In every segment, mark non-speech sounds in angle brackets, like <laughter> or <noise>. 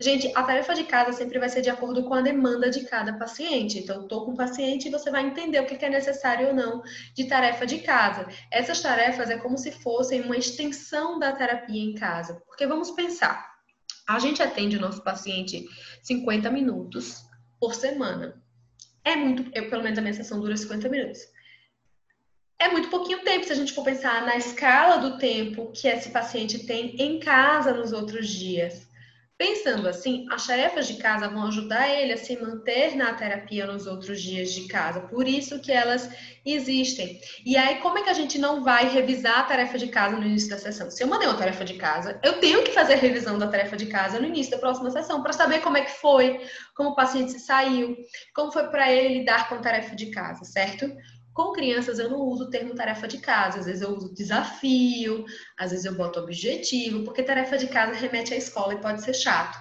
Gente, a tarefa de casa sempre vai ser de acordo com a demanda de cada paciente. Então, estou com o paciente e você vai entender o que é necessário ou não de tarefa de casa. Essas tarefas é como se fossem uma extensão da terapia em casa. Porque vamos pensar, a gente atende o nosso paciente 50 minutos por semana. É muito, eu, pelo menos a minha sessão dura 50 minutos. É muito pouquinho tempo se a gente for pensar na escala do tempo que esse paciente tem em casa nos outros dias. Pensando assim, as tarefas de casa vão ajudar ele a se manter na terapia nos outros dias de casa. Por isso que elas existem. E aí, como é que a gente não vai revisar a tarefa de casa no início da sessão? Se eu mandei uma tarefa de casa, eu tenho que fazer a revisão da tarefa de casa no início da próxima sessão para saber como é que foi, como o paciente se saiu, como foi para ele lidar com a tarefa de casa, certo? Com crianças, eu não uso o termo tarefa de casa, às vezes eu uso desafio, às vezes eu boto objetivo, porque tarefa de casa remete à escola e pode ser chato.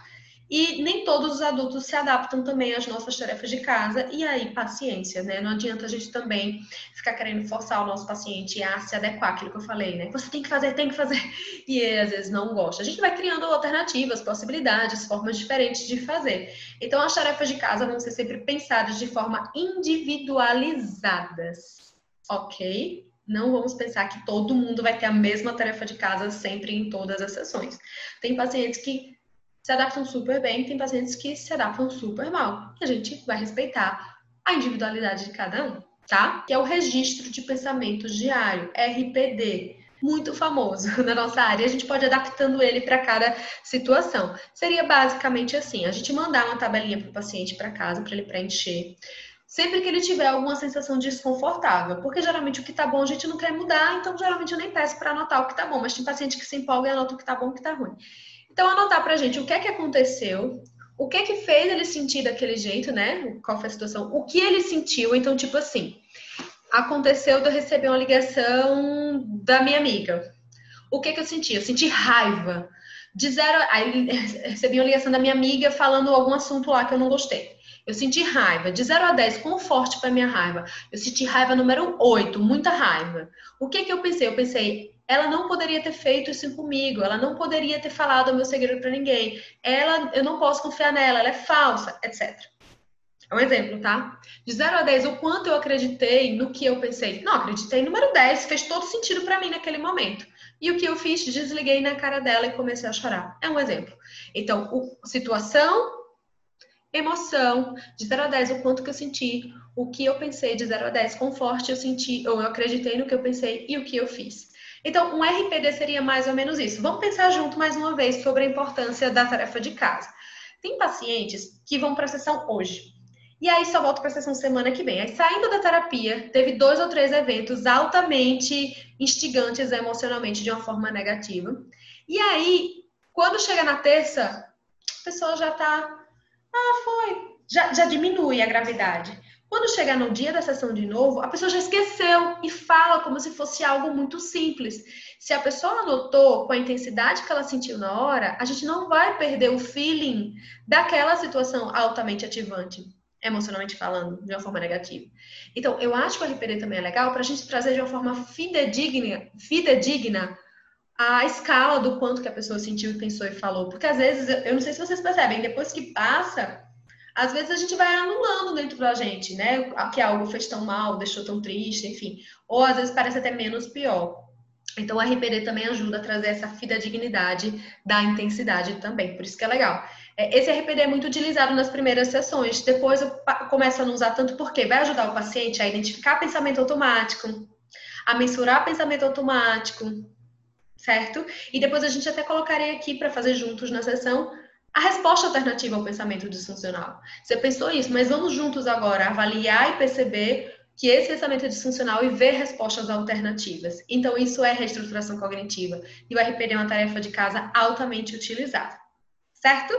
E nem todos os adultos se adaptam também às nossas tarefas de casa, e aí paciência, né? Não adianta a gente também ficar querendo forçar o nosso paciente a se adequar àquilo que eu falei, né? Você tem que fazer, tem que fazer, e ele às vezes não gosta. A gente vai criando alternativas, possibilidades, formas diferentes de fazer. Então as tarefas de casa vão ser sempre pensadas de forma individualizadas, ok? Não vamos pensar que todo mundo vai ter a mesma tarefa de casa sempre em todas as sessões. Tem pacientes que se adaptam super bem, tem pacientes que se adaptam super mal. E a gente vai respeitar a individualidade de cada um, tá? Que é o registro de pensamento diário, RPD. Muito famoso <laughs> na nossa área, a gente pode adaptando ele para cada situação. Seria basicamente assim: a gente mandar uma tabelinha para o paciente para casa, para ele preencher, sempre que ele tiver alguma sensação desconfortável, porque geralmente o que tá bom a gente não quer mudar, então geralmente eu nem peço para anotar o que tá bom, mas tem paciente que se empolga e anota o que tá bom e o que tá ruim. Então, anotar pra gente o que é que aconteceu, o que é que fez ele sentir daquele jeito, né? Qual foi a situação, o que ele sentiu. Então, tipo assim, aconteceu de eu receber uma ligação da minha amiga. O que é que eu senti? Eu senti raiva. De zero. Aí <laughs> recebi uma ligação da minha amiga falando algum assunto lá que eu não gostei. Eu senti raiva. De 0 a 10, quão forte foi a minha raiva? Eu senti raiva número 8, muita raiva. O que é que eu pensei? Eu pensei, ela não poderia ter feito isso comigo, ela não poderia ter falado o meu segredo para ninguém, ela, eu não posso confiar nela, ela é falsa, etc. É um exemplo, tá? De 0 a 10, o quanto eu acreditei no que eu pensei? Não, acreditei número 10, fez todo sentido para mim naquele momento. E o que eu fiz? Desliguei na cara dela e comecei a chorar. É um exemplo. Então, o, situação, emoção, de 0 a 10, o quanto que eu senti, o que eu pensei de 0 a 10, quão forte eu senti, ou eu acreditei no que eu pensei e o que eu fiz. Então, um RPD seria mais ou menos isso. Vamos pensar junto mais uma vez sobre a importância da tarefa de casa. Tem pacientes que vão para a sessão hoje. E aí só volta para a sessão semana que vem. Aí saindo da terapia, teve dois ou três eventos altamente instigantes emocionalmente de uma forma negativa. E aí, quando chega na terça, a pessoa já tá. Ah, foi. Já, já diminui a gravidade. Quando chegar no dia da sessão de novo, a pessoa já esqueceu e fala como se fosse algo muito simples. Se a pessoa anotou com a intensidade que ela sentiu na hora, a gente não vai perder o feeling daquela situação altamente ativante, emocionalmente falando, de uma forma negativa. Então, eu acho que o RPD também é legal para a gente trazer de uma forma fidedigna, fidedigna a escala do quanto que a pessoa sentiu, pensou e falou. Porque às vezes, eu não sei se vocês percebem, depois que passa, às vezes a gente vai anulando dentro da gente, né? Que algo fez tão mal, deixou tão triste, enfim. Ou às vezes parece até menos pior. Então, o RPD também ajuda a trazer essa fidedignidade da intensidade também, por isso que é legal. É, esse RPD é muito utilizado nas primeiras sessões, depois eu começo a não usar tanto porque vai ajudar o paciente a identificar pensamento automático, a mensurar pensamento automático, certo? E depois a gente até colocaria aqui para fazer juntos na sessão a resposta alternativa ao pensamento disfuncional. Você pensou isso, mas vamos juntos agora avaliar e perceber que esse pensamento é disfuncional e ver respostas alternativas. Então, isso é reestruturação cognitiva. E o RPD é uma tarefa de casa altamente utilizada. Certo?